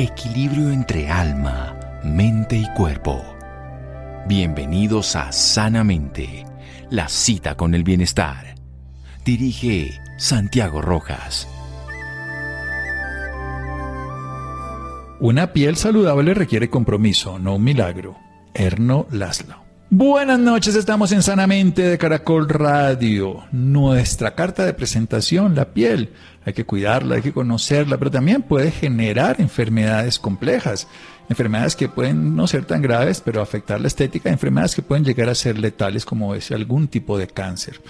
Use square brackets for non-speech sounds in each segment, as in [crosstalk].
equilibrio entre alma, mente y cuerpo. Bienvenidos a Sanamente, la cita con el bienestar. Dirige Santiago Rojas. Una piel saludable requiere compromiso, no un milagro. Erno Laszlo. Buenas noches, estamos en Sanamente de Caracol Radio. Nuestra carta de presentación, la piel. Hay que cuidarla, hay que conocerla, pero también puede generar enfermedades complejas. Enfermedades que pueden no ser tan graves, pero afectar la estética. Enfermedades que pueden llegar a ser letales, como es algún tipo de cáncer.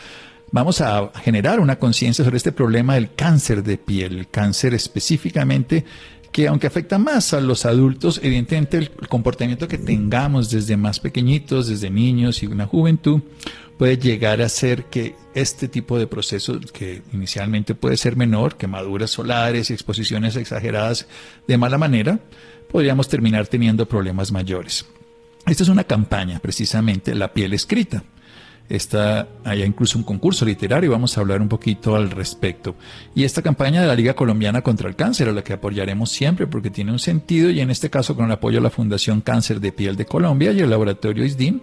Vamos a generar una conciencia sobre este problema del cáncer de piel, el cáncer específicamente que aunque afecta más a los adultos, evidentemente el comportamiento que tengamos desde más pequeñitos, desde niños y una juventud, puede llegar a ser que este tipo de procesos, que inicialmente puede ser menor, quemaduras solares y exposiciones exageradas de mala manera, podríamos terminar teniendo problemas mayores. Esta es una campaña, precisamente, la piel escrita. Está, hay incluso un concurso literario, vamos a hablar un poquito al respecto. Y esta campaña de la Liga Colombiana contra el Cáncer, a la que apoyaremos siempre porque tiene un sentido, y en este caso con el apoyo de la Fundación Cáncer de Piel de Colombia y el laboratorio ISDIM.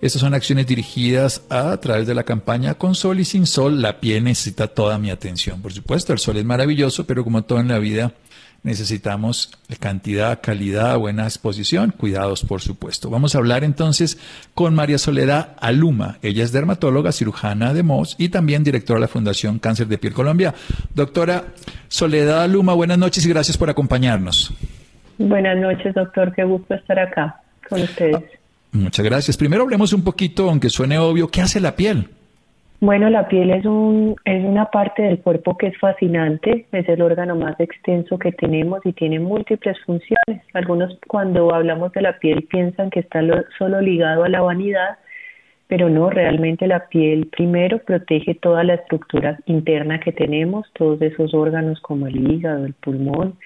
Estas son acciones dirigidas a, a través de la campaña Con Sol y Sin Sol, la piel necesita toda mi atención. Por supuesto, el sol es maravilloso, pero como todo en la vida, necesitamos cantidad, calidad, buena exposición, cuidados por supuesto. Vamos a hablar entonces con María Soledad Aluma. Ella es dermatóloga, cirujana de MOS y también directora de la Fundación Cáncer de Piel Colombia. Doctora Soledad Aluma, buenas noches y gracias por acompañarnos. Buenas noches, doctor. Qué gusto estar acá con ustedes. Muchas gracias. Primero hablemos un poquito, aunque suene obvio, ¿qué hace la piel? Bueno, la piel es, un, es una parte del cuerpo que es fascinante, es el órgano más extenso que tenemos y tiene múltiples funciones. Algunos cuando hablamos de la piel piensan que está solo ligado a la vanidad, pero no, realmente la piel primero protege toda la estructura interna que tenemos, todos esos órganos como el hígado, el pulmón,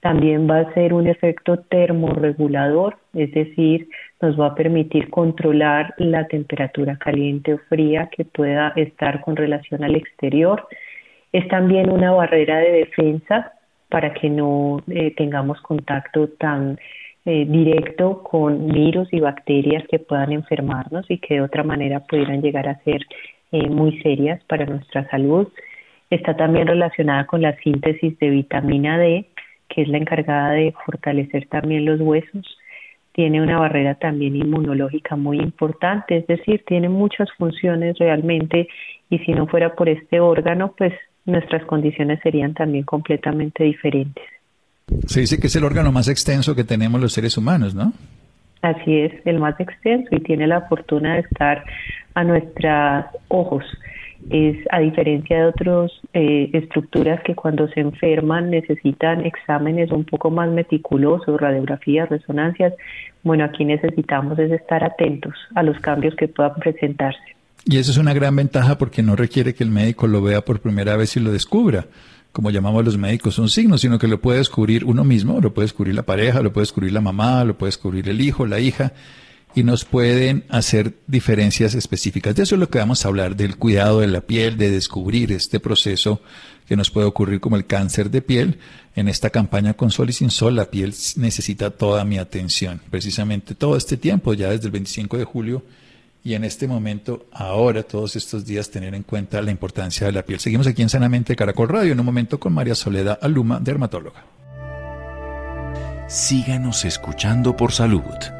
también va a ser un efecto termorregulador, es decir, nos va a permitir controlar la temperatura caliente o fría que pueda estar con relación al exterior. Es también una barrera de defensa para que no eh, tengamos contacto tan eh, directo con virus y bacterias que puedan enfermarnos y que de otra manera pudieran llegar a ser eh, muy serias para nuestra salud. Está también relacionada con la síntesis de vitamina D, que es la encargada de fortalecer también los huesos, tiene una barrera también inmunológica muy importante, es decir, tiene muchas funciones realmente y si no fuera por este órgano, pues nuestras condiciones serían también completamente diferentes. Se dice que es el órgano más extenso que tenemos los seres humanos, ¿no? Así es, el más extenso y tiene la fortuna de estar a nuestros ojos es a diferencia de otras eh, estructuras que cuando se enferman necesitan exámenes un poco más meticulosos, radiografías, resonancias, bueno, aquí necesitamos es estar atentos a los cambios que puedan presentarse. Y eso es una gran ventaja porque no requiere que el médico lo vea por primera vez y lo descubra, como llamamos los médicos, un signo, sino que lo puede descubrir uno mismo, lo puede descubrir la pareja, lo puede descubrir la mamá, lo puede descubrir el hijo, la hija, y nos pueden hacer diferencias específicas. De eso es lo que vamos a hablar, del cuidado de la piel, de descubrir este proceso que nos puede ocurrir como el cáncer de piel. En esta campaña con sol y sin sol, la piel necesita toda mi atención. Precisamente todo este tiempo, ya desde el 25 de julio y en este momento, ahora, todos estos días, tener en cuenta la importancia de la piel. Seguimos aquí en Sanamente Caracol Radio, en un momento con María Soledad Aluma, dermatóloga. Síganos escuchando por salud.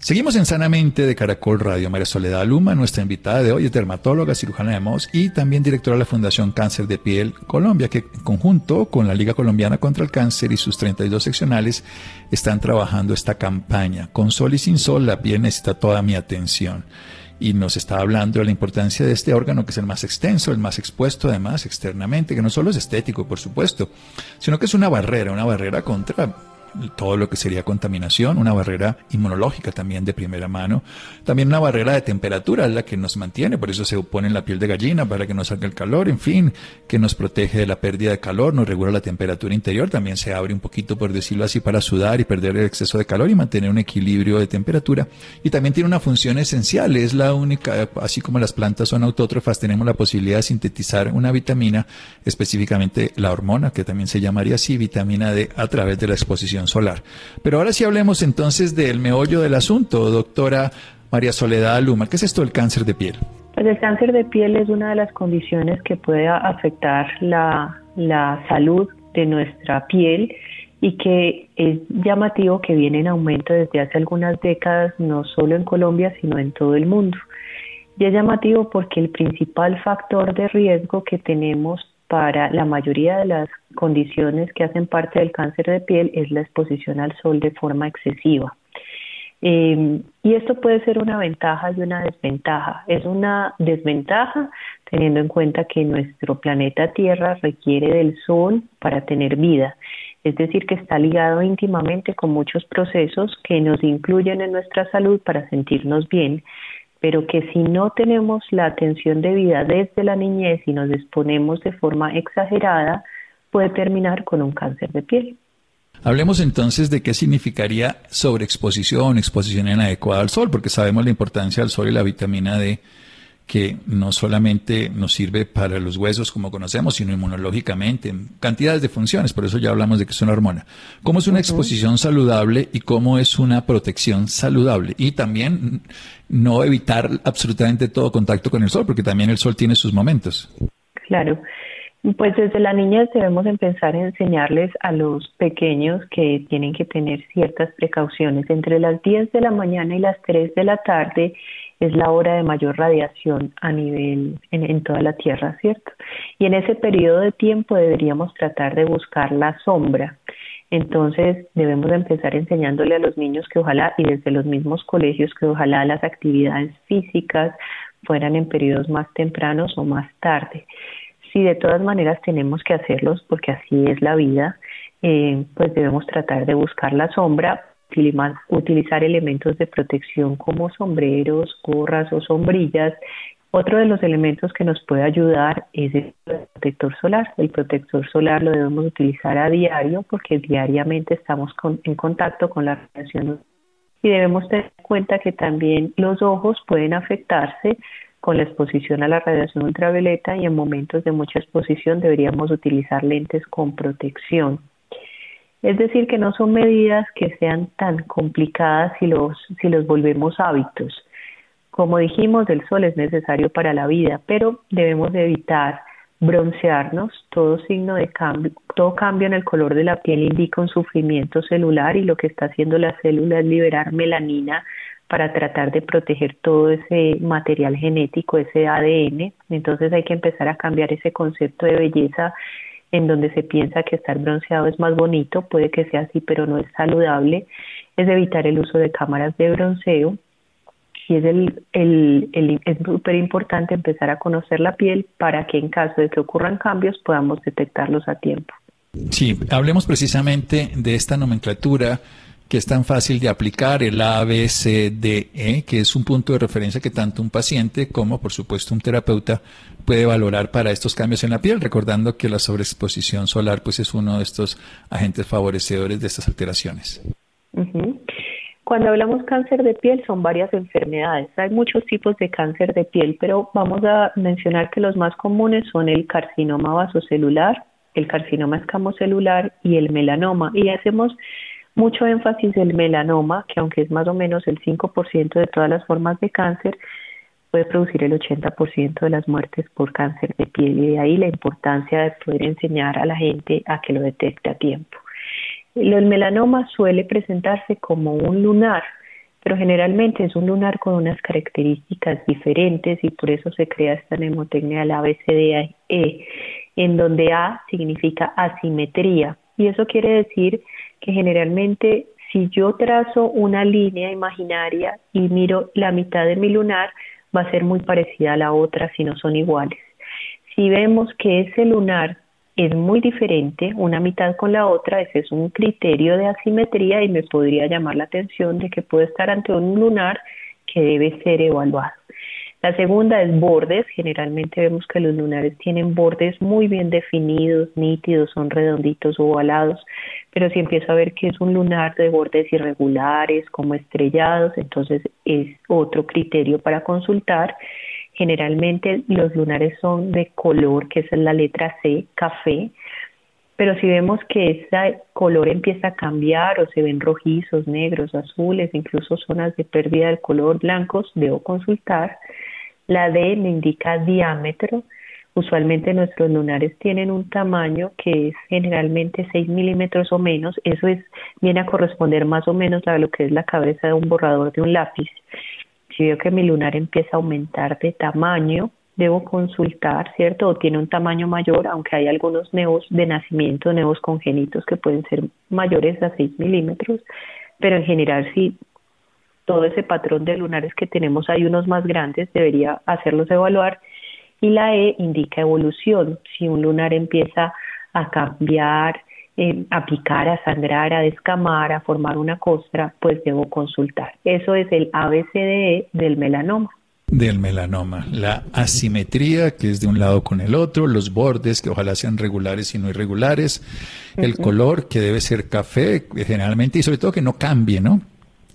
Seguimos en Sanamente de Caracol Radio. María Soledad Luma, nuestra invitada de hoy, es dermatóloga, cirujana de MOS y también directora de la Fundación Cáncer de Piel Colombia, que en conjunto con la Liga Colombiana contra el Cáncer y sus 32 seccionales están trabajando esta campaña. Con sol y sin sol, la piel necesita toda mi atención. Y nos está hablando de la importancia de este órgano que es el más extenso, el más expuesto además externamente, que no solo es estético, por supuesto, sino que es una barrera, una barrera contra todo lo que sería contaminación, una barrera inmunológica también de primera mano, también una barrera de temperatura es la que nos mantiene, por eso se pone en la piel de gallina para que no salga el calor, en fin, que nos protege de la pérdida de calor, nos regula la temperatura interior, también se abre un poquito, por decirlo así, para sudar y perder el exceso de calor y mantener un equilibrio de temperatura. Y también tiene una función esencial, es la única, así como las plantas son autótrofas, tenemos la posibilidad de sintetizar una vitamina, específicamente la hormona, que también se llamaría así, vitamina D, a través de la exposición solar. Pero ahora sí hablemos entonces del meollo del asunto, doctora María Soledad Luma. ¿Qué es esto del cáncer de piel? Pues el cáncer de piel es una de las condiciones que puede afectar la, la salud de nuestra piel y que es llamativo que viene en aumento desde hace algunas décadas, no solo en Colombia, sino en todo el mundo. Y es llamativo porque el principal factor de riesgo que tenemos para la mayoría de las condiciones que hacen parte del cáncer de piel es la exposición al sol de forma excesiva. Eh, y esto puede ser una ventaja y una desventaja. Es una desventaja teniendo en cuenta que nuestro planeta Tierra requiere del sol para tener vida. Es decir, que está ligado íntimamente con muchos procesos que nos incluyen en nuestra salud para sentirnos bien, pero que si no tenemos la atención debida desde la niñez y nos exponemos de forma exagerada, puede terminar con un cáncer de piel. Hablemos entonces de qué significaría sobreexposición, exposición inadecuada al sol, porque sabemos la importancia del sol y la vitamina D, que no solamente nos sirve para los huesos como conocemos, sino inmunológicamente, en cantidades de funciones, por eso ya hablamos de que es una hormona. ¿Cómo es una exposición saludable y cómo es una protección saludable? Y también no evitar absolutamente todo contacto con el sol, porque también el sol tiene sus momentos. Claro. Pues desde la niñez debemos empezar a enseñarles a los pequeños que tienen que tener ciertas precauciones. Entre las 10 de la mañana y las 3 de la tarde es la hora de mayor radiación a nivel en, toda la Tierra, ¿cierto? Y en ese periodo de tiempo deberíamos tratar de buscar la sombra. Entonces debemos empezar enseñándole a los niños que ojalá y desde los mismos colegios que ojalá las actividades físicas fueran en periodos más tempranos o más tarde si de todas maneras tenemos que hacerlos porque así es la vida, eh, pues debemos tratar de buscar la sombra, utilizar elementos de protección como sombreros, gorras o sombrillas. Otro de los elementos que nos puede ayudar es el protector solar. El protector solar lo debemos utilizar a diario porque diariamente estamos en contacto con la radiación y debemos tener en cuenta que también los ojos pueden afectarse con la exposición a la radiación ultravioleta y en momentos de mucha exposición deberíamos utilizar lentes con protección. Es decir, que no son medidas que sean tan complicadas si los, si los volvemos hábitos. Como dijimos, el sol es necesario para la vida, pero debemos evitar broncearnos. Todo signo de cambio, todo cambio en el color de la piel indica un sufrimiento celular y lo que está haciendo la célula es liberar melanina para tratar de proteger todo ese material genético, ese ADN. Entonces hay que empezar a cambiar ese concepto de belleza en donde se piensa que estar bronceado es más bonito, puede que sea así, pero no es saludable, es evitar el uso de cámaras de bronceo y es el, el, el es súper importante empezar a conocer la piel para que en caso de que ocurran cambios podamos detectarlos a tiempo. Sí, hablemos precisamente de esta nomenclatura que es tan fácil de aplicar, el ABCDE, que es un punto de referencia que tanto un paciente como, por supuesto, un terapeuta puede valorar para estos cambios en la piel, recordando que la sobreexposición solar pues es uno de estos agentes favorecedores de estas alteraciones. Cuando hablamos cáncer de piel son varias enfermedades. Hay muchos tipos de cáncer de piel, pero vamos a mencionar que los más comunes son el carcinoma vasocelular, el carcinoma escamocelular y el melanoma. Y hacemos mucho énfasis el melanoma, que aunque es más o menos el 5% de todas las formas de cáncer, puede producir el 80% de las muertes por cáncer de piel y de ahí la importancia de poder enseñar a la gente a que lo detecte a tiempo. El melanoma suele presentarse como un lunar, pero generalmente es un lunar con unas características diferentes y por eso se crea esta mnemotecnia de la ABCDE, en donde A significa asimetría y eso quiere decir que generalmente si yo trazo una línea imaginaria y miro la mitad de mi lunar, va a ser muy parecida a la otra si no son iguales. Si vemos que ese lunar es muy diferente una mitad con la otra, ese es un criterio de asimetría y me podría llamar la atención de que puedo estar ante un lunar que debe ser evaluado. La segunda es bordes. Generalmente vemos que los lunares tienen bordes muy bien definidos, nítidos, son redonditos ovalados, pero si empiezo a ver que es un lunar de bordes irregulares, como estrellados, entonces es otro criterio para consultar. Generalmente los lunares son de color, que es la letra C, café, pero si vemos que ese color empieza a cambiar o se ven rojizos, negros, azules, incluso zonas de pérdida del color blancos, debo consultar. La D me indica diámetro. Usualmente nuestros lunares tienen un tamaño que es generalmente 6 milímetros o menos. Eso es, viene a corresponder más o menos a lo que es la cabeza de un borrador de un lápiz. Si veo que mi lunar empieza a aumentar de tamaño, debo consultar, ¿cierto? O tiene un tamaño mayor, aunque hay algunos neos de nacimiento, neos congénitos que pueden ser mayores a 6 milímetros, pero en general si todo ese patrón de lunares que tenemos hay unos más grandes, debería hacerlos evaluar. Y la E indica evolución, si un lunar empieza a cambiar, eh, a picar, a sangrar, a descamar, a formar una costra, pues debo consultar. Eso es el ABCDE del melanoma del melanoma. La asimetría, que es de un lado con el otro, los bordes, que ojalá sean regulares y no irregulares, el color, que debe ser café, generalmente, y sobre todo que no cambie, ¿no?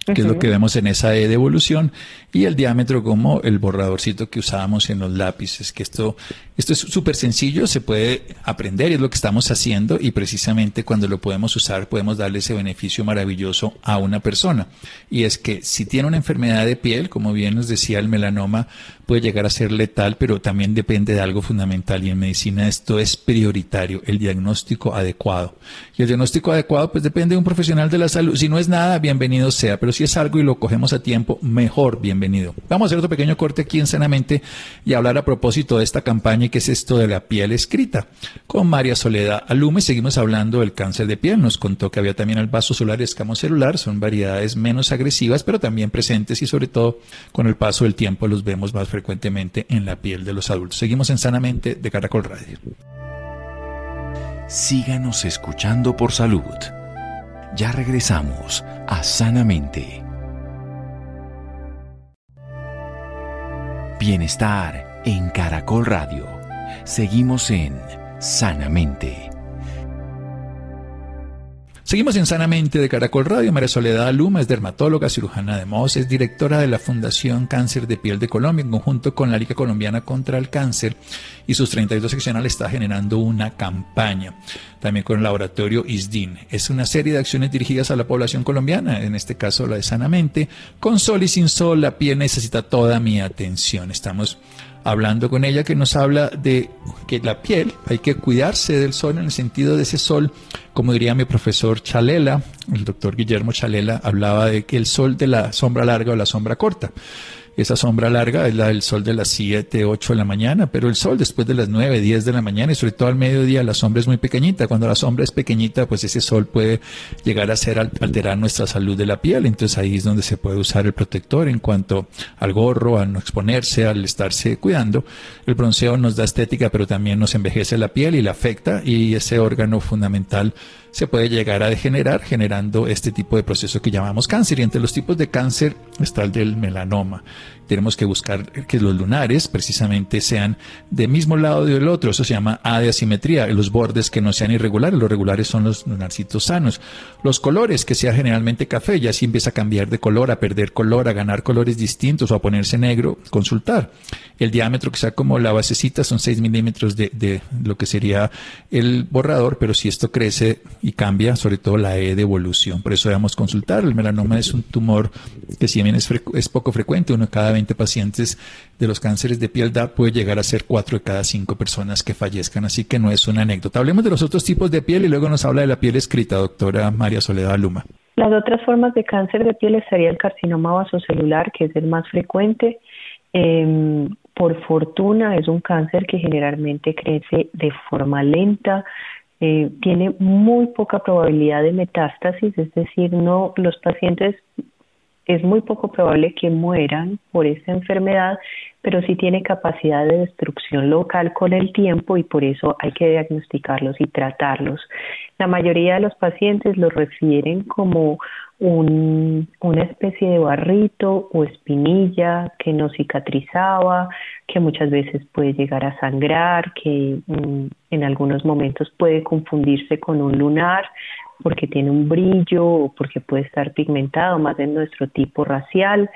Que es lo que vemos en esa E de evolución, y el diámetro como el borradorcito que usábamos en los lápices, que esto, esto es súper sencillo, se puede aprender y es lo que estamos haciendo y precisamente cuando lo podemos usar podemos darle ese beneficio maravilloso a una persona. Y es que si tiene una enfermedad de piel, como bien nos decía el melanoma, puede llegar a ser letal, pero también depende de algo fundamental y en medicina esto es prioritario, el diagnóstico adecuado. Y el diagnóstico adecuado pues depende de un profesional de la salud. Si no es nada, bienvenido sea, pero si es algo y lo cogemos a tiempo, mejor, bienvenido. Vamos a hacer otro pequeño corte aquí en Sanamente y hablar a propósito de esta campaña que es esto de la piel escrita. Con María Soledad Alume seguimos hablando del cáncer de piel. Nos contó que había también el vaso solar y escamo celular, son variedades menos agresivas, pero también presentes y sobre todo con el paso del tiempo los vemos más frecuentemente en la piel de los adultos. Seguimos en Sanamente de Caracol Radio. Síganos escuchando por salud. Ya regresamos a Sanamente. Bienestar en Caracol Radio. Seguimos en Sanamente. Seguimos en Sanamente de Caracol Radio. María Soledad Luma es dermatóloga, cirujana de MOS, es directora de la Fundación Cáncer de Piel de Colombia en conjunto con la Liga Colombiana contra el Cáncer y sus 32 seccionales está generando una campaña también con el laboratorio ISDIN. Es una serie de acciones dirigidas a la población colombiana, en este caso la de Sanamente. Con sol y sin sol la piel necesita toda mi atención. Estamos hablando con ella que nos habla de que la piel hay que cuidarse del sol en el sentido de ese sol, como diría mi profesor Chalela, el doctor Guillermo Chalela, hablaba de que el sol de la sombra larga o la sombra corta. Esa sombra larga es la del sol de las 7, 8 de la mañana, pero el sol después de las 9, 10 de la mañana y sobre todo al mediodía la sombra es muy pequeñita. Cuando la sombra es pequeñita, pues ese sol puede llegar a ser alterar nuestra salud de la piel. Entonces ahí es donde se puede usar el protector en cuanto al gorro, al no exponerse, al estarse cuidando. El bronceo nos da estética, pero también nos envejece la piel y la afecta y ese órgano fundamental se puede llegar a degenerar generando este tipo de proceso que llamamos cáncer. Y entre los tipos de cáncer está el del melanoma. Tenemos que buscar que los lunares precisamente sean del mismo lado del otro. Eso se llama A de asimetría. Los bordes que no sean irregulares. Los regulares son los lunarcitos sanos. Los colores que sea generalmente café. Ya si empieza a cambiar de color, a perder color, a ganar colores distintos o a ponerse negro, consultar. El diámetro que sea como la basecita son 6 milímetros de, de lo que sería el borrador. Pero si esto crece y cambia, sobre todo la E de evolución. Por eso debemos consultar. El melanoma es un tumor que si bien es, es poco frecuente, uno de cada 20 pacientes de los cánceres de piel da puede llegar a ser 4 de cada 5 personas que fallezcan, así que no es una anécdota. Hablemos de los otros tipos de piel y luego nos habla de la piel escrita, doctora María Soledad Luma. Las otras formas de cáncer de piel estaría el carcinoma vasocelular, que es el más frecuente. Eh, por fortuna es un cáncer que generalmente crece de forma lenta, eh, tiene muy poca probabilidad de metástasis, es decir, no los pacientes es muy poco probable que mueran por esta enfermedad, pero sí tiene capacidad de destrucción local con el tiempo y por eso hay que diagnosticarlos y tratarlos. La mayoría de los pacientes los refieren como una especie de barrito o espinilla que no cicatrizaba, que muchas veces puede llegar a sangrar, que mm, en algunos momentos puede confundirse con un lunar porque tiene un brillo o porque puede estar pigmentado más en nuestro tipo racial.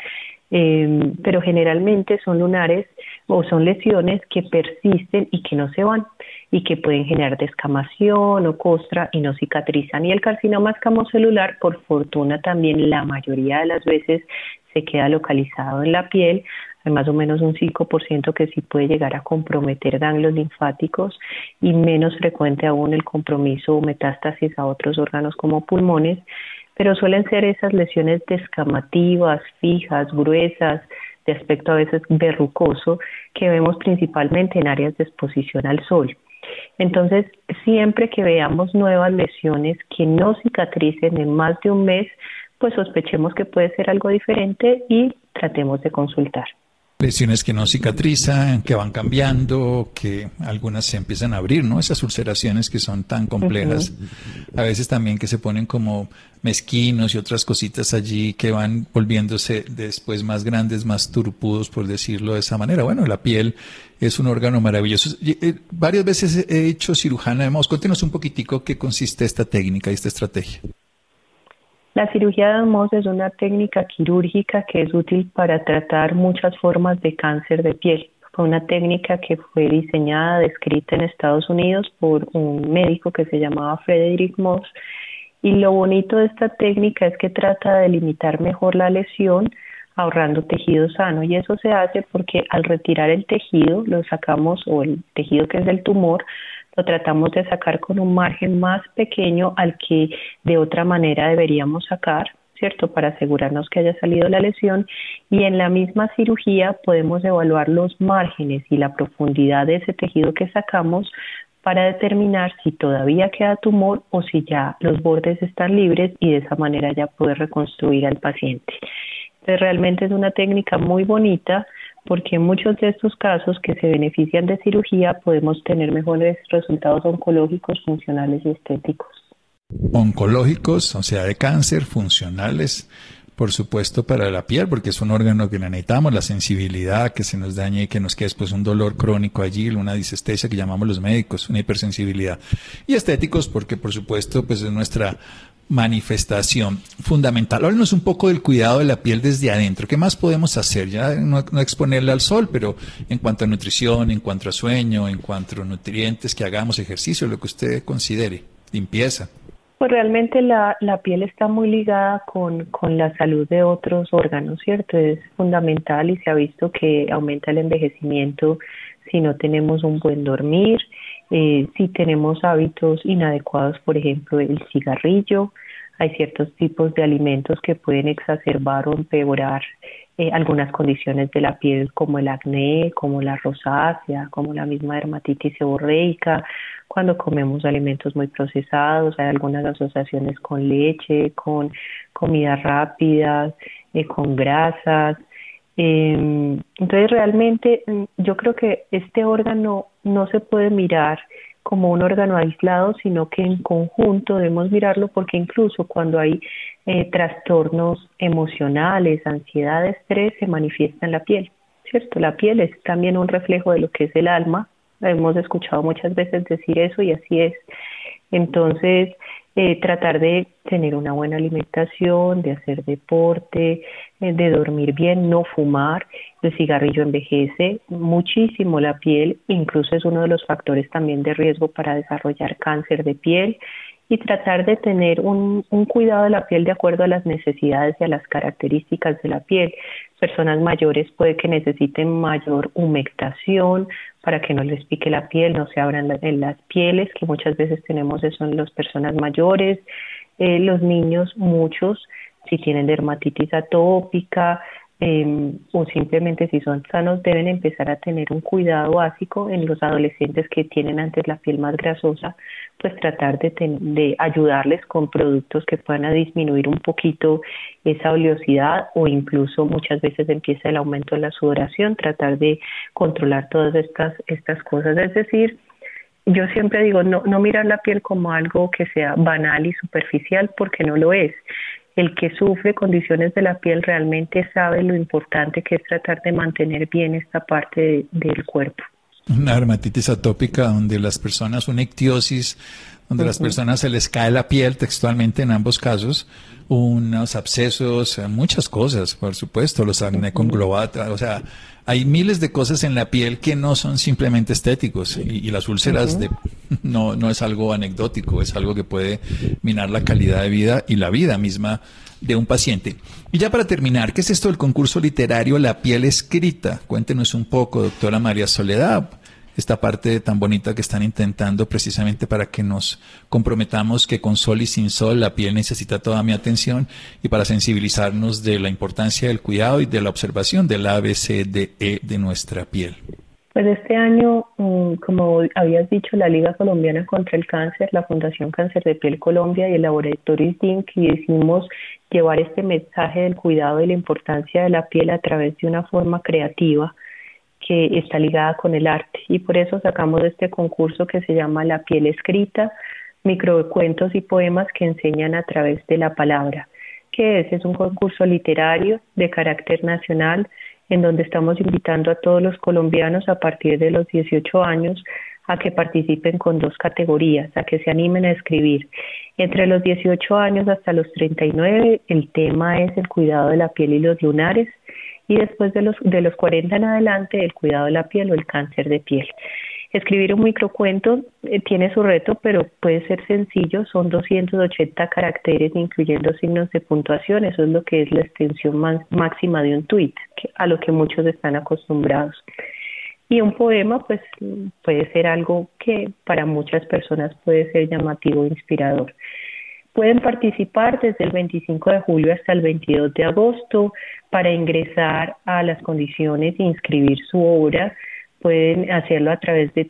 Em, pero generalmente son lunares o son lesiones que persisten y que no se van y que pueden generar descamación o costra y no cicatrizan. Y el carcinoma escamocelular, por fortuna, también la mayoría de las veces se queda localizado en la piel, hay más o menos un 5% que sí puede llegar a comprometer ganglios linfáticos y menos frecuente aún el compromiso o metástasis a otros órganos como pulmones pero suelen ser esas lesiones descamativas, fijas, gruesas, de aspecto a veces verrucoso, que vemos principalmente en áreas de exposición al sol. Entonces, siempre que veamos nuevas lesiones que no cicatricen en más de un mes, pues sospechemos que puede ser algo diferente y tratemos de consultar lesiones que no cicatrizan, que van cambiando, que algunas se empiezan a abrir, ¿no? Esas ulceraciones que son tan complejas. A veces también que se ponen como mezquinos y otras cositas allí que van volviéndose después más grandes, más turpudos, por decirlo de esa manera. Bueno, la piel es un órgano maravilloso. Eh, varias veces he hecho cirujana de Cuéntenos un poquitico qué consiste esta técnica y esta estrategia. La cirugía de Mohs es una técnica quirúrgica que es útil para tratar muchas formas de cáncer de piel. Fue una técnica que fue diseñada, descrita en Estados Unidos por un médico que se llamaba Frederick Moss. Y lo bonito de esta técnica es que trata de limitar mejor la lesión ahorrando tejido sano y eso se hace porque al retirar el tejido lo sacamos o el tejido que es del tumor lo tratamos de sacar con un margen más pequeño al que de otra manera deberíamos sacar, ¿cierto? Para asegurarnos que haya salido la lesión y en la misma cirugía podemos evaluar los márgenes y la profundidad de ese tejido que sacamos para determinar si todavía queda tumor o si ya los bordes están libres y de esa manera ya poder reconstruir al paciente. Entonces realmente es una técnica muy bonita porque en muchos de estos casos que se benefician de cirugía podemos tener mejores resultados oncológicos, funcionales y estéticos. Oncológicos, o sea, de cáncer, funcionales, por supuesto, para la piel, porque es un órgano que necesitamos, la sensibilidad, que se nos dañe y que nos quede después un dolor crónico allí, una disestesia que llamamos los médicos, una hipersensibilidad. Y estéticos, porque por supuesto, pues es nuestra manifestación fundamental. Háblanos un poco del cuidado de la piel desde adentro. ¿Qué más podemos hacer? Ya no, exponerla al sol, pero en cuanto a nutrición, en cuanto a sueño, en cuanto a nutrientes, que hagamos ejercicio, lo que usted considere, limpieza. Pues realmente la, la piel está muy ligada con, con la salud de otros órganos, ¿cierto? Es fundamental y se ha visto que aumenta el envejecimiento si no tenemos un buen dormir, eh, si tenemos hábitos inadecuados, por ejemplo, el cigarrillo, hay ciertos tipos de alimentos que pueden exacerbar o empeorar eh, algunas condiciones de la piel como el acné, como la rosácea, como la misma dermatitis seborreica, cuando comemos alimentos muy procesados, hay algunas asociaciones con leche, con comidas rápidas, eh, con grasas, eh, entonces realmente mm, yo creo que este órgano no se puede mirar como un órgano aislado, sino que en conjunto debemos mirarlo porque incluso cuando hay eh, trastornos emocionales, ansiedad, estrés, se manifiesta en la piel, ¿cierto? La piel es también un reflejo de lo que es el alma, hemos escuchado muchas veces decir eso y así es. Entonces, eh, tratar de tener una buena alimentación, de hacer deporte, eh, de dormir bien, no fumar. El cigarrillo envejece muchísimo la piel, incluso es uno de los factores también de riesgo para desarrollar cáncer de piel y tratar de tener un, un, cuidado de la piel de acuerdo a las necesidades y a las características de la piel. Personas mayores puede que necesiten mayor humectación para que no les pique la piel, no se abran en las pieles, que muchas veces tenemos eso en las personas mayores. Eh, los niños, muchos, si tienen dermatitis atópica, Em, o simplemente si son sanos deben empezar a tener un cuidado básico en los adolescentes que tienen antes la piel más grasosa, pues tratar de, de ayudarles con productos que puedan disminuir un poquito esa oleosidad o incluso muchas veces empieza el aumento de la sudoración, tratar de controlar todas estas, estas cosas, es decir, yo siempre digo, no, no mirar la piel como algo que sea banal y superficial porque no lo es el que sufre condiciones de la piel realmente sabe lo importante que es tratar de mantener bien esta parte del cuerpo. Una dermatitis atópica donde las personas, una ictiosis, donde las personas se les cae la piel textualmente en ambos casos, unos abscesos, muchas cosas, por supuesto, los acné con globata, o sea, hay miles de cosas en la piel que no son simplemente estéticos y, las úlceras de, [laughs] no, no es algo anecdótico, es algo que puede minar la calidad de vida y la vida misma de un paciente. Y ya para terminar, ¿qué es esto del concurso literario La piel escrita? Cuéntenos un poco, doctora María Soledad esta parte tan bonita que están intentando precisamente para que nos comprometamos que con sol y sin sol la piel necesita toda mi atención y para sensibilizarnos de la importancia del cuidado y de la observación del ABCDE de nuestra piel. Pues este año, mm, como habías dicho, la Liga Colombiana contra el Cáncer, la Fundación Cáncer de Piel Colombia y el Laboratorio DINC y decidimos llevar este mensaje del cuidado y la importancia de la piel a través de una forma creativa que está ligada con el arte y por eso sacamos este concurso que se llama La piel escrita, microcuentos y poemas que enseñan a través de la palabra. que es? Es un concurso literario de carácter nacional en donde estamos invitando a todos los colombianos a partir de los 18 años a que participen con dos categorías, a que se animen a escribir. Entre los 18 años hasta los 39, el tema es el cuidado de la piel y los lunares y después de los, de los 40 en adelante el cuidado de la piel o el cáncer de piel. Escribir un microcuento eh, tiene su reto, pero puede ser sencillo, son 280 caracteres incluyendo signos de puntuación, eso es lo que es la extensión máxima de un tweet, a lo que muchos están acostumbrados. Y un poema, pues puede ser algo que para muchas personas puede ser llamativo e inspirador. Pueden participar desde el 25 de julio hasta el 22 de agosto para ingresar a las condiciones e inscribir su obra. Pueden hacerlo a través de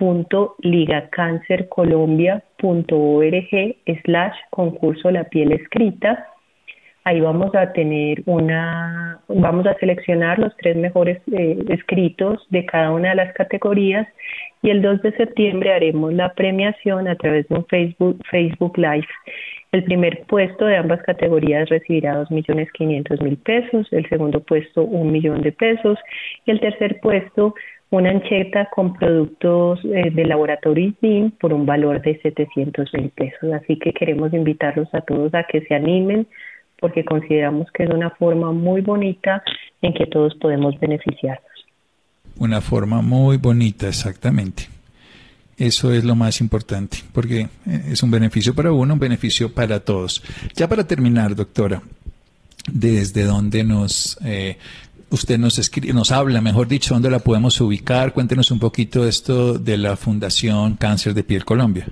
www.ligacancercolombia.org slash concurso La Piel Escrita Ahí vamos a tener una, vamos a seleccionar los tres mejores eh, escritos de cada una de las categorías y el 2 de septiembre haremos la premiación a través de un Facebook, Facebook Live. El primer puesto de ambas categorías recibirá 2.500.000 pesos, el segundo puesto un millón de pesos y el tercer puesto una ancheta con productos eh, de laboratorio ISDIN por un valor de 700 mil pesos. Así que queremos invitarlos a todos a que se animen, porque consideramos que es una forma muy bonita en que todos podemos beneficiarnos. Una forma muy bonita, exactamente. Eso es lo más importante, porque eh, es un beneficio para uno, un beneficio para todos. Ya para terminar, doctora, desde dónde nos eh, usted nos escribe, nos habla, mejor dicho, dónde la podemos ubicar. Cuéntenos un poquito esto de la Fundación Cáncer de Piel Colombia.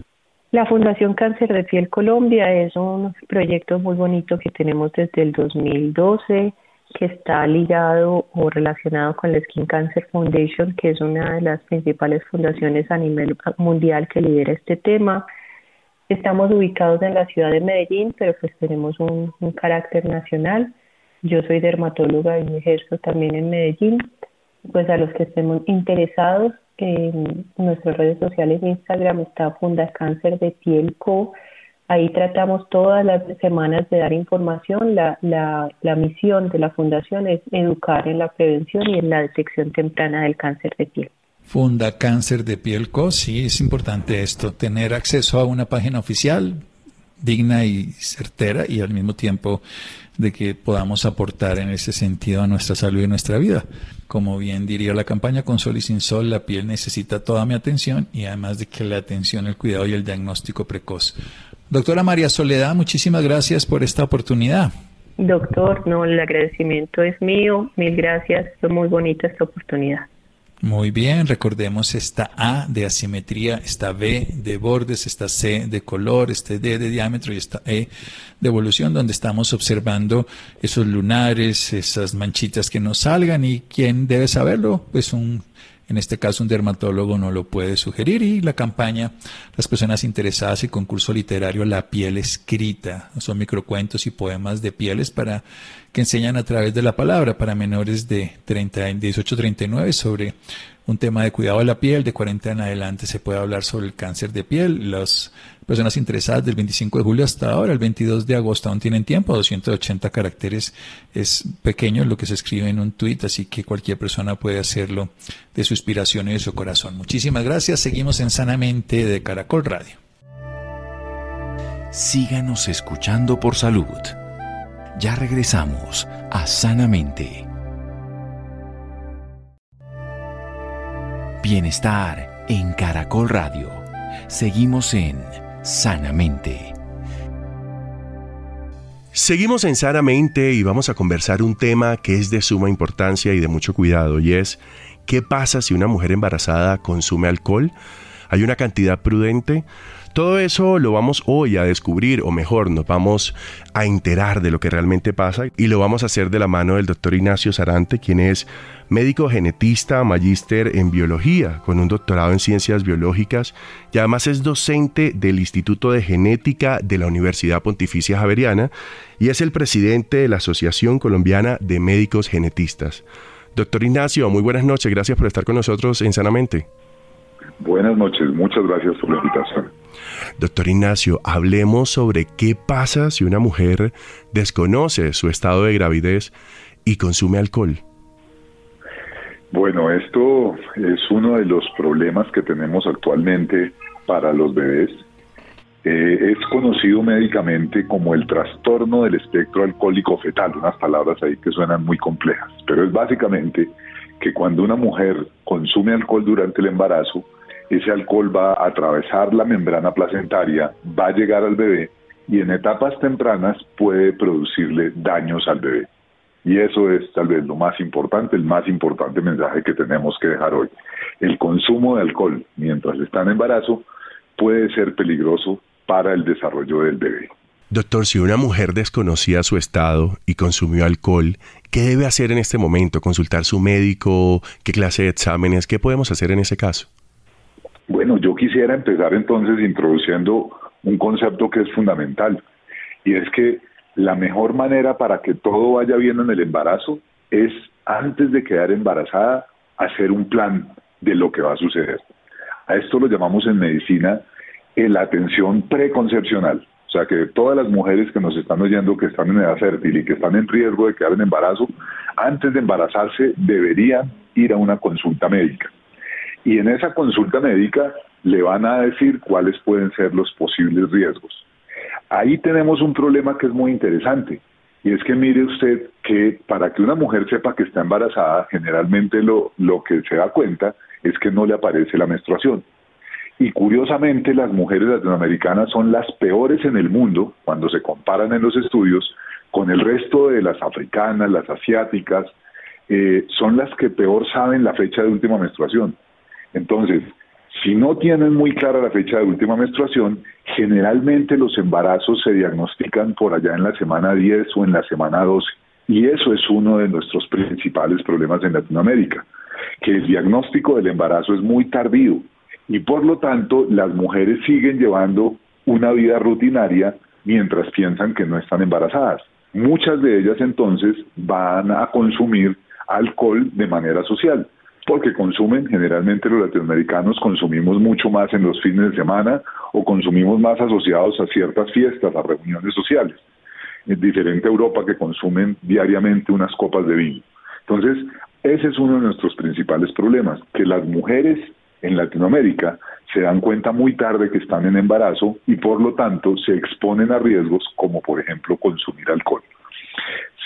La Fundación Cáncer de Piel Colombia es un proyecto muy bonito que tenemos desde el 2012 que está ligado o relacionado con la Skin Cancer Foundation, que es una de las principales fundaciones a nivel mundial que lidera este tema. Estamos ubicados en la ciudad de Medellín, pero pues tenemos un, un carácter nacional. Yo soy dermatóloga y ejerzo también en Medellín. Pues a los que estemos interesados en nuestras redes sociales Instagram está Funda Cáncer de Piel Co. Ahí tratamos todas las semanas de dar información. La, la, la misión de la fundación es educar en la prevención y en la detección temprana del cáncer de piel. Funda Cáncer de Piel Co. Sí, es importante esto, tener acceso a una página oficial digna y certera y al mismo tiempo de que podamos aportar en ese sentido a nuestra salud y nuestra vida. Como bien diría la campaña Con Sol y Sin Sol, la piel necesita toda mi atención y además de que la atención, el cuidado y el diagnóstico precoz. Doctora María Soledad, muchísimas gracias por esta oportunidad. Doctor, no, el agradecimiento es mío. Mil gracias. Fue muy bonita esta oportunidad. Muy bien, recordemos esta A de asimetría, esta B de bordes, esta C de color, este D de diámetro y esta E de evolución, donde estamos observando esos lunares, esas manchitas que nos salgan. Y quién debe saberlo, pues un en este caso, un dermatólogo no lo puede sugerir y la campaña, las personas interesadas y concurso literario La piel escrita, son microcuentos y poemas de pieles para que enseñan a través de la palabra para menores de 30, 18 39 sobre un tema de cuidado de la piel, de 40 en adelante se puede hablar sobre el cáncer de piel, las personas interesadas del 25 de julio hasta ahora, el 22 de agosto aún tienen tiempo, 280 caracteres es pequeño lo que se escribe en un tuit, así que cualquier persona puede hacerlo de su inspiración y de su corazón. Muchísimas gracias, seguimos en Sanamente de Caracol Radio. Síganos escuchando por salud. Ya regresamos a Sanamente. Bienestar en Caracol Radio. Seguimos en Sanamente. Seguimos en Sanamente y vamos a conversar un tema que es de suma importancia y de mucho cuidado y es ¿qué pasa si una mujer embarazada consume alcohol? ¿Hay una cantidad prudente? Todo eso lo vamos hoy a descubrir, o mejor, nos vamos a enterar de lo que realmente pasa y lo vamos a hacer de la mano del doctor Ignacio Sarante, quien es médico genetista, magíster en biología, con un doctorado en ciencias biológicas y además es docente del Instituto de Genética de la Universidad Pontificia Javeriana y es el presidente de la Asociación Colombiana de Médicos Genetistas. Doctor Ignacio, muy buenas noches, gracias por estar con nosotros en Sanamente. Buenas noches, muchas gracias por la invitación. Doctor Ignacio, hablemos sobre qué pasa si una mujer desconoce su estado de gravidez y consume alcohol. Bueno, esto es uno de los problemas que tenemos actualmente para los bebés. Eh, es conocido médicamente como el trastorno del espectro alcohólico fetal, unas palabras ahí que suenan muy complejas, pero es básicamente que cuando una mujer consume alcohol durante el embarazo, ese alcohol va a atravesar la membrana placentaria, va a llegar al bebé y en etapas tempranas puede producirle daños al bebé. Y eso es tal vez lo más importante, el más importante mensaje que tenemos que dejar hoy. El consumo de alcohol mientras está en embarazo puede ser peligroso para el desarrollo del bebé. Doctor, si una mujer desconocía su estado y consumió alcohol, ¿qué debe hacer en este momento? ¿Consultar su médico? ¿Qué clase de exámenes? ¿Qué podemos hacer en ese caso? Bueno, yo quisiera empezar entonces introduciendo un concepto que es fundamental y es que la mejor manera para que todo vaya bien en el embarazo es antes de quedar embarazada hacer un plan de lo que va a suceder. A esto lo llamamos en medicina la atención preconcepcional. O sea que todas las mujeres que nos están oyendo que están en edad fértil y que están en riesgo de quedar en embarazo, antes de embarazarse deberían ir a una consulta médica y en esa consulta médica le van a decir cuáles pueden ser los posibles riesgos. Ahí tenemos un problema que es muy interesante y es que mire usted que para que una mujer sepa que está embarazada, generalmente lo, lo que se da cuenta es que no le aparece la menstruación. Y curiosamente las mujeres latinoamericanas son las peores en el mundo cuando se comparan en los estudios con el resto de las africanas, las asiáticas, eh, son las que peor saben la fecha de última menstruación. Entonces, si no tienen muy clara la fecha de última menstruación, generalmente los embarazos se diagnostican por allá en la semana 10 o en la semana 12. Y eso es uno de nuestros principales problemas en Latinoamérica, que el diagnóstico del embarazo es muy tardío y por lo tanto las mujeres siguen llevando una vida rutinaria mientras piensan que no están embarazadas. Muchas de ellas entonces van a consumir alcohol de manera social porque consumen, generalmente los latinoamericanos consumimos mucho más en los fines de semana o consumimos más asociados a ciertas fiestas, a reuniones sociales. Es diferente Europa que consumen diariamente unas copas de vino. Entonces, ese es uno de nuestros principales problemas, que las mujeres en Latinoamérica se dan cuenta muy tarde que están en embarazo y por lo tanto se exponen a riesgos como por ejemplo consumir alcohol.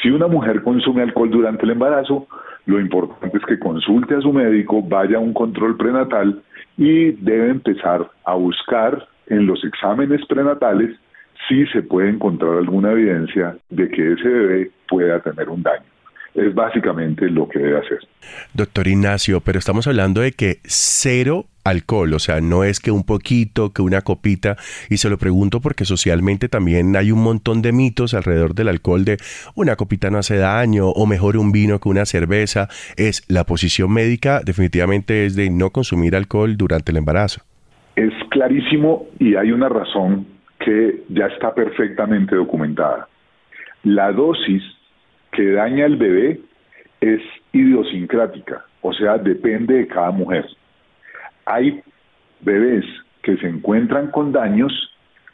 Si una mujer consume alcohol durante el embarazo, lo importante es que consulte a su médico, vaya a un control prenatal y debe empezar a buscar en los exámenes prenatales si se puede encontrar alguna evidencia de que ese bebé pueda tener un daño. es básicamente lo que debe hacer. Doctor Ignacio, pero estamos hablando de que cero alcohol, o sea, no es que un poquito, que una copita, y se lo pregunto porque socialmente también hay un montón de mitos alrededor del alcohol de una copita no hace daño o mejor un vino que una cerveza, es la posición médica definitivamente es de no consumir alcohol durante el embarazo. Es clarísimo y hay una razón que ya está perfectamente documentada. La dosis que daña al bebé es idiosincrática, o sea, depende de cada mujer. Hay bebés que se encuentran con daños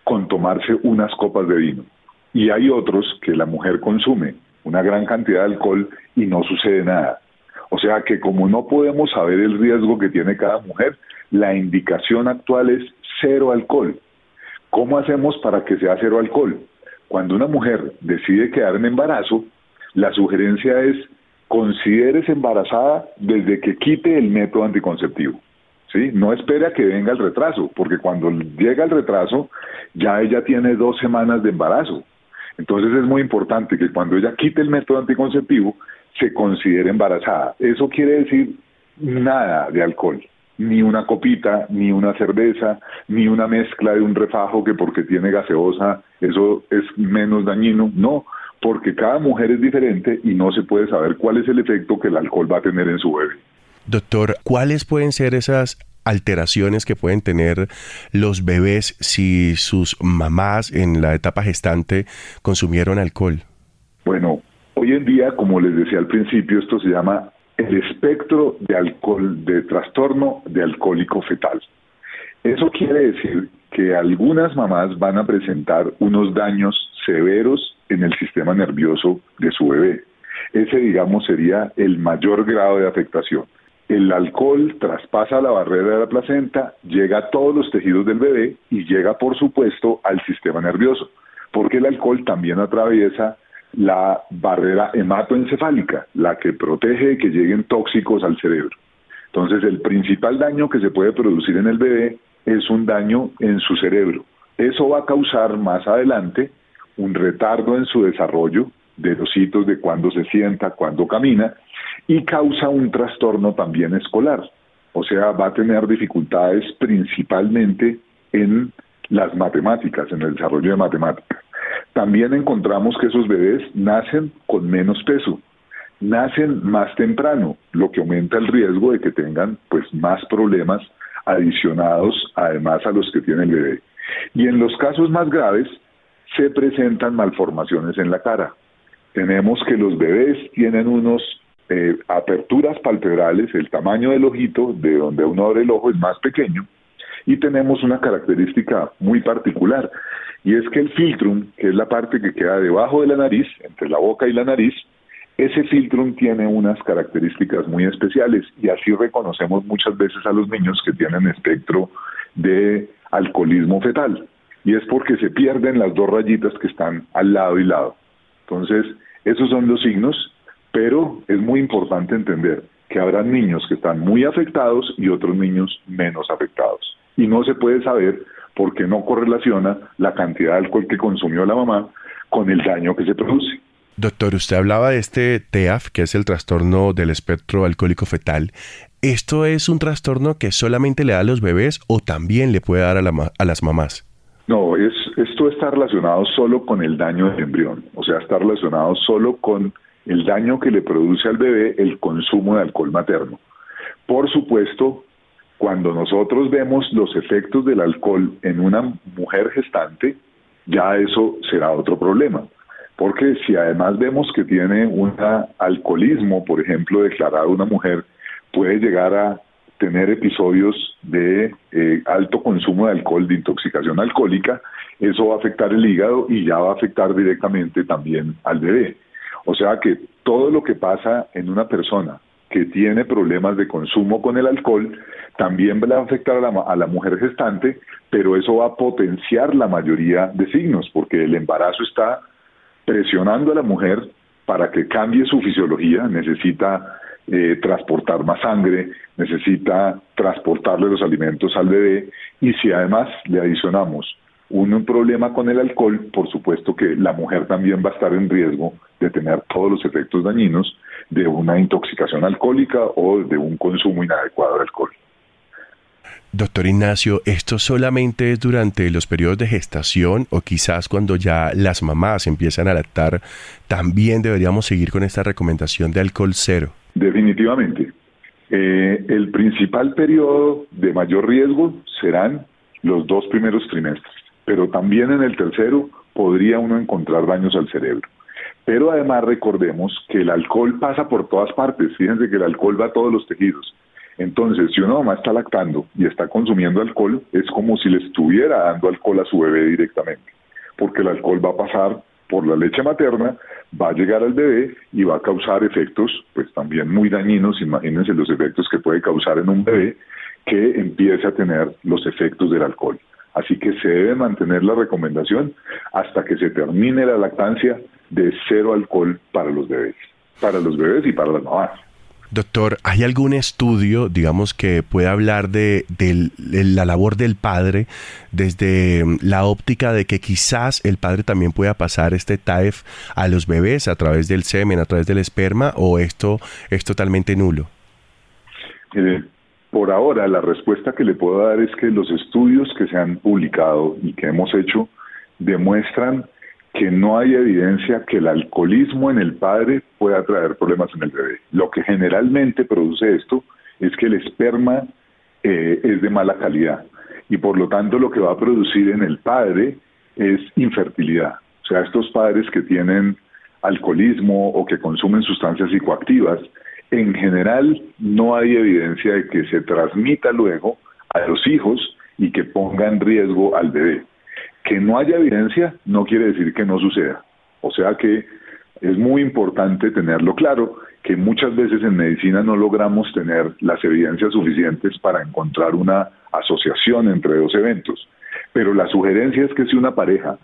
con tomarse unas copas de vino y hay otros que la mujer consume una gran cantidad de alcohol y no sucede nada. O sea que como no podemos saber el riesgo que tiene cada mujer, la indicación actual es cero alcohol. ¿Cómo hacemos para que sea cero alcohol? Cuando una mujer decide quedar en embarazo, la sugerencia es consideres embarazada desde que quite el método anticonceptivo. ¿Sí? No espere a que venga el retraso, porque cuando llega el retraso, ya ella tiene dos semanas de embarazo. Entonces es muy importante que cuando ella quite el método anticonceptivo, se considere embarazada. Eso quiere decir nada de alcohol, ni una copita, ni una cerveza, ni una mezcla de un refajo que porque tiene gaseosa, eso es menos dañino. No, porque cada mujer es diferente y no se puede saber cuál es el efecto que el alcohol va a tener en su bebé. Doctor, ¿cuáles pueden ser esas alteraciones que pueden tener los bebés si sus mamás en la etapa gestante consumieron alcohol? Bueno, hoy en día, como les decía al principio, esto se llama el espectro de alcohol, de trastorno de alcohólico fetal. Eso quiere decir que algunas mamás van a presentar unos daños severos en el sistema nervioso de su bebé. Ese, digamos, sería el mayor grado de afectación el alcohol traspasa la barrera de la placenta, llega a todos los tejidos del bebé y llega, por supuesto, al sistema nervioso, porque el alcohol también atraviesa la barrera hematoencefálica, la que protege de que lleguen tóxicos al cerebro. Entonces, el principal daño que se puede producir en el bebé es un daño en su cerebro. Eso va a causar más adelante un retardo en su desarrollo de los hitos de cuando se sienta, cuando camina, y causa un trastorno también escolar. O sea, va a tener dificultades principalmente en las matemáticas, en el desarrollo de matemáticas. También encontramos que esos bebés nacen con menos peso, nacen más temprano, lo que aumenta el riesgo de que tengan pues más problemas adicionados además a los que tiene el bebé. Y en los casos más graves se presentan malformaciones en la cara. Tenemos que los bebés tienen unos eh, aperturas palpebrales, el tamaño del ojito, de donde uno abre el ojo, es más pequeño. Y tenemos una característica muy particular, y es que el filtrum, que es la parte que queda debajo de la nariz, entre la boca y la nariz, ese filtrum tiene unas características muy especiales y así reconocemos muchas veces a los niños que tienen espectro de alcoholismo fetal. Y es porque se pierden las dos rayitas que están al lado y lado. Entonces, esos son los signos pero es muy importante entender que habrá niños que están muy afectados y otros niños menos afectados. Y no se puede saber porque no correlaciona la cantidad de alcohol que consumió la mamá con el daño que se produce. Doctor, usted hablaba de este TEAF, que es el trastorno del espectro alcohólico fetal. ¿Esto es un trastorno que solamente le da a los bebés o también le puede dar a, a las mamás? No, es, esto está relacionado solo con el daño del embrión, o sea, está relacionado solo con el daño que le produce al bebé el consumo de alcohol materno. Por supuesto, cuando nosotros vemos los efectos del alcohol en una mujer gestante, ya eso será otro problema. Porque si además vemos que tiene un alcoholismo, por ejemplo, declarado una mujer, puede llegar a tener episodios de eh, alto consumo de alcohol, de intoxicación alcohólica, eso va a afectar el hígado y ya va a afectar directamente también al bebé. O sea que todo lo que pasa en una persona que tiene problemas de consumo con el alcohol también va a afectar a la, mujer gestante, pero eso va a potenciar la mayoría de signos, porque el embarazo está presionando a la mujer para que cambie su fisiología, necesita eh, transportar más sangre, necesita transportarle los alimentos al bebé y si además le adicionamos un problema con el alcohol, por supuesto que la mujer también va a estar en riesgo de tener todos los efectos dañinos de una intoxicación alcohólica o de un consumo inadecuado de alcohol. Doctor Ignacio, ¿esto solamente es durante los periodos de gestación o quizás cuando ya las mamás empiezan a lactar, también deberíamos seguir con esta recomendación de alcohol cero? Definitivamente. Eh, el principal periodo de mayor riesgo serán los dos primeros trimestres, pero también en el tercero podría uno encontrar daños al cerebro. Pero además recordemos que el alcohol pasa por todas partes, fíjense que el alcohol va a todos los tejidos. Entonces, si una mamá está lactando y está consumiendo alcohol, es como si le estuviera dando alcohol a su bebé directamente, porque el alcohol va a pasar por la leche materna, va a llegar al bebé y va a causar efectos, pues también muy dañinos, imagínense los efectos que puede causar en un bebé que empiece a tener los efectos del alcohol. Así que se debe mantener la recomendación hasta que se termine la lactancia de cero alcohol para los bebés, para los bebés y para las mamás. Doctor, ¿hay algún estudio, digamos, que pueda hablar de, la labor del padre desde mm, la óptica de que quizás el padre también pueda pasar este TAEF a los bebés a través del semen, a través del esperma, o esto es totalmente nulo? por ahora, la respuesta que le puedo dar es que los estudios que se han publicado y que hemos hecho demuestran que no hay evidencia que el alcoholismo en el padre pueda traer problemas en el bebé. Lo que generalmente produce esto es que el esperma eh, es de mala calidad y por lo tanto lo que va a producir en el padre es infertilidad. O sea, estos padres que tienen alcoholismo o que consumen sustancias psicoactivas, en general no hay evidencia de que se transmita luego a los hijos y que ponga en riesgo al bebé. Que no haya evidencia no quiere decir que no suceda. O sea que es muy importante tenerlo claro, que muchas veces en medicina no logramos tener las evidencias suficientes para encontrar una asociación entre dos eventos. Pero la sugerencia es que si una pareja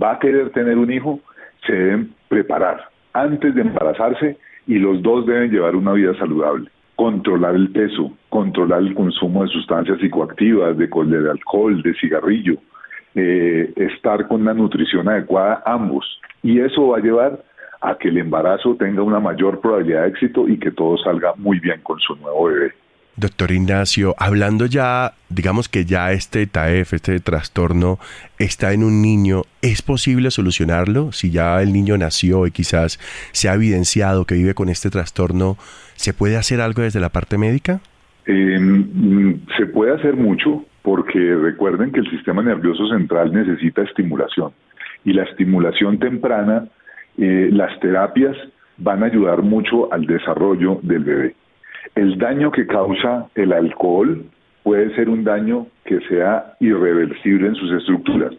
va a querer tener un hijo, se deben preparar antes de embarazarse y los dos deben llevar una vida saludable. Controlar el peso, controlar el consumo de sustancias psicoactivas, de, de alcohol, de cigarrillo, eh, estar con una nutrición adecuada ambos. Y eso va a llevar a que el embarazo tenga una mayor probabilidad de éxito y que todo salga muy bien con su nuevo bebé. Doctor Ignacio, hablando ya, digamos que ya este TAEF, este trastorno, está en un niño, ¿es posible solucionarlo? Si ya el niño nació y quizás se ha evidenciado que vive con este trastorno, ¿se puede hacer algo desde la parte médica? Em, se puede hacer mucho porque recuerden que el sistema nervioso central necesita estimulación y la estimulación temprana, eh, las terapias van a ayudar mucho al desarrollo del bebé. El daño que causa el alcohol puede ser un daño que sea irreversible en sus estructuras,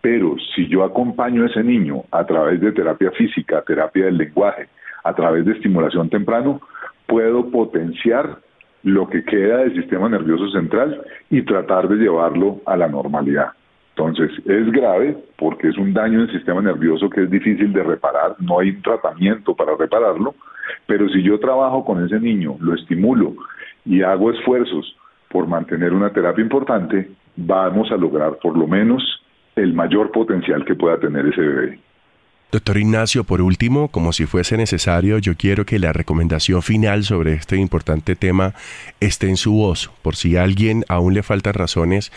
pero si yo acompaño a ese niño a través de terapia física, terapia del lenguaje, a través de estimulación temprano, puedo potenciar lo que queda del sistema nervioso central y tratar de llevarlo a la normalidad. Entonces, es grave porque es un daño en el sistema nervioso que es difícil de reparar, no hay tratamiento para repararlo, pero si yo trabajo con ese niño, lo estimulo y hago esfuerzos por mantener una terapia importante, vamos a lograr por lo menos el mayor potencial que pueda tener ese bebé. Doctor Ignacio, por último, como si fuese necesario, yo quiero que la recomendación final sobre este importante tema esté en su voz, por si a alguien aún le faltan razones,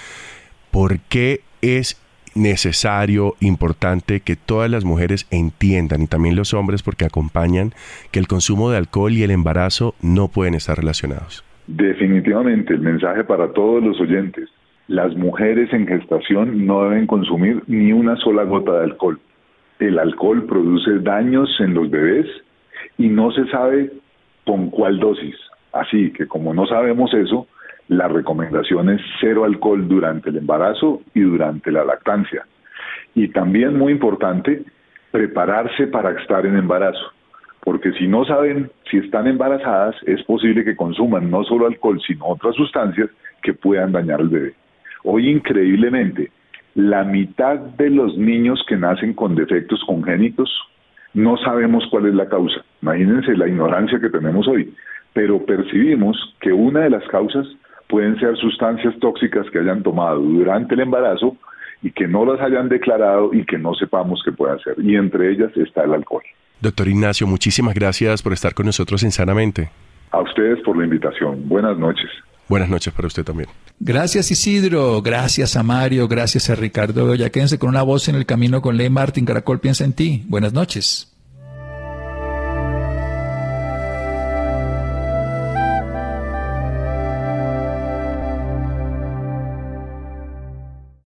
¿por qué es necesario, importante que todas las mujeres entiendan y también los hombres porque acompañan que el consumo de alcohol y el embarazo no pueden estar relacionados? Definitivamente, el mensaje para todos los oyentes, las mujeres en gestación no deben consumir ni una sola gota de alcohol el alcohol produce daños en los bebés y no se sabe con cuál dosis. Así que como no sabemos eso, la recomendación es cero alcohol durante el embarazo y durante la lactancia. Y también muy importante, prepararse para estar en embarazo, porque si no saben si están embarazadas, es posible que consuman no solo alcohol, sino otras sustancias que puedan dañar al bebé. Hoy increíblemente, la mitad de los niños que nacen con defectos congénitos no sabemos cuál es la causa. Imagínense la ignorancia que tenemos hoy, pero percibimos que una de las causas pueden ser sustancias tóxicas que hayan tomado durante el embarazo y que no las hayan declarado y que no sepamos qué puede hacer. Y entre ellas está el alcohol. Doctor Ignacio, muchísimas gracias por estar con nosotros en Sanamente. A ustedes por la invitación. Buenas noches. Buenas noches para usted también. Gracias Isidro, gracias a Mario, gracias a Ricardo. Quédense con una voz en el camino con Ley Martín. Caracol piensa en ti. Buenas noches.